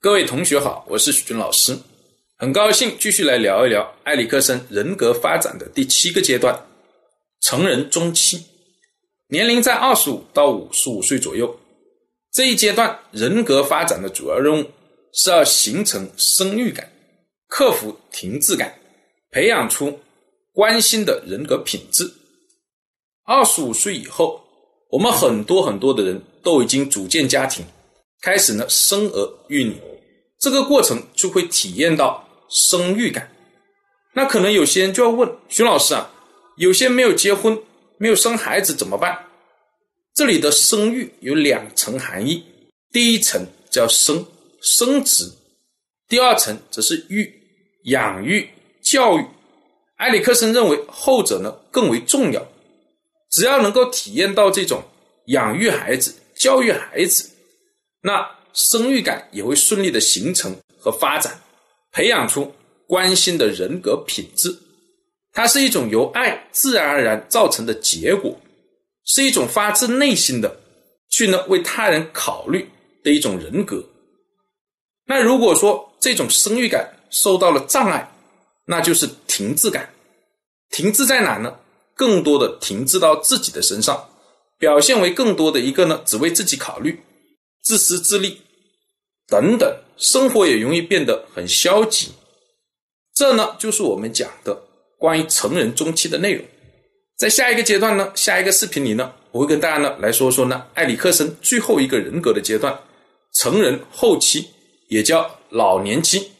各位同学好，我是许军老师，很高兴继续来聊一聊埃里克森人格发展的第七个阶段——成人中期，年龄在二十五到五十五岁左右。这一阶段人格发展的主要任务是要形成生育感，克服停滞感，培养出关心的人格品质。二十五岁以后，我们很多很多的人都已经组建家庭，开始呢生儿育女。这个过程就会体验到生育感。那可能有些人就要问徐老师啊，有些没有结婚、没有生孩子怎么办？这里的生育有两层含义，第一层叫生，生殖；第二层则是育，养育、教育。埃里克森认为后者呢更为重要。只要能够体验到这种养育孩子、教育孩子，那。生育感也会顺利的形成和发展，培养出关心的人格品质。它是一种由爱自然而然造成的结果，是一种发自内心的去呢为他人考虑的一种人格。那如果说这种生育感受到了障碍，那就是停滞感。停滞在哪呢？更多的停滞到自己的身上，表现为更多的一个呢只为自己考虑。自私自利，等等，生活也容易变得很消极。这呢，就是我们讲的关于成人中期的内容。在下一个阶段呢，下一个视频里呢，我会跟大家呢来说说呢，埃里克森最后一个人格的阶段——成人后期，也叫老年期。